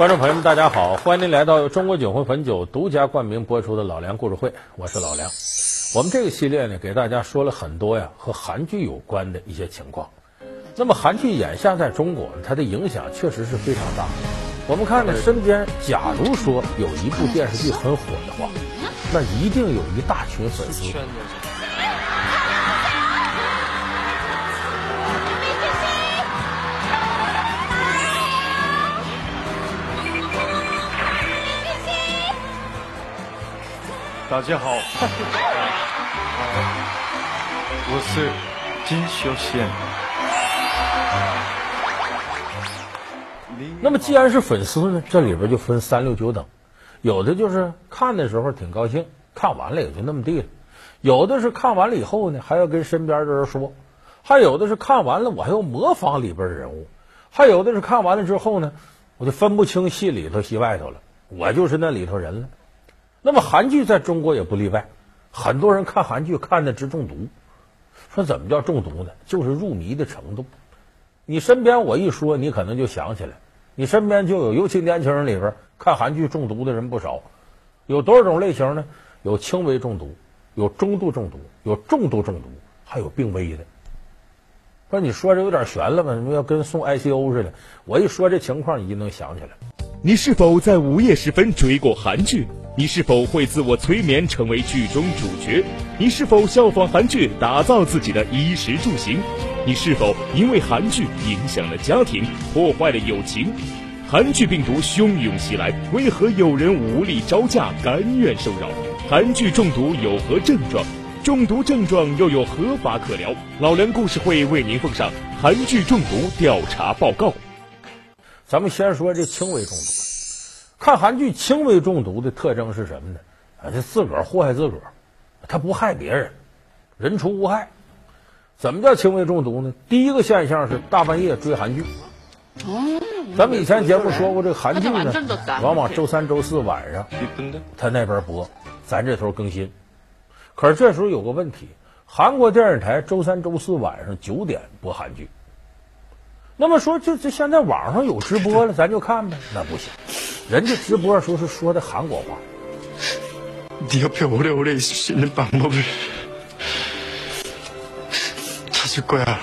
观众朋友们，大家好，欢迎您来到中国酒魂汾酒独家冠名播出的《老梁故事会》，我是老梁。我们这个系列呢，给大家说了很多呀和韩剧有关的一些情况。那么韩剧眼下在中国，它的影响确实是非常大。我们看呢，身边假如说有一部电视剧很火的话，那一定有一大群粉丝。大家好，我是金秀贤。那么既然是粉丝呢，这里边就分三六九等，有的就是看的时候挺高兴，看完了也就那么地了；有的是看完了以后呢，还要跟身边的人说；还有的是看完了我还要模仿里边的人物；还有的是看完了之后呢，我就分不清戏里头戏外头了，我就是那里头人了。那么韩剧在中国也不例外，很多人看韩剧看的直中毒。说怎么叫中毒呢？就是入迷的程度。你身边我一说，你可能就想起来，你身边就有，尤其年轻人里边看韩剧中毒的人不少。有多少种类型呢？有轻微中毒，有中度中毒，有重度中毒，还有病危的。说你说这有点悬了吧？什么要跟送 ICU 似的？我一说这情况，你就能想起来。你是否在午夜时分追过韩剧？你是否会自我催眠成为剧中主角？你是否效仿韩剧打造自己的衣食住行？你是否因为韩剧影响了家庭，破坏了友情？韩剧病毒汹涌袭来，为何有人无力招架，甘愿受扰？韩剧中毒有何症状？中毒症状又有何法可疗？老梁故事会为您奉上韩剧中毒调查报告。咱们先说这轻微中毒。看韩剧轻微中毒的特征是什么呢？啊，这自个儿祸害自个儿，他不害别人，人畜无害。怎么叫轻微中毒呢？第一个现象是大半夜追韩剧。咱们以前节目说过，这韩剧呢，往往周三、周四晚上他那边播，咱这头更新。可是这时候有个问题，韩国电视台周三、周四晚上九点播韩剧。那么说，这这现在网上有直播了，咱就看呗？那不行。人家直播时候是说的韩国话。네옆에오래오래있을수있는방법을찾을거야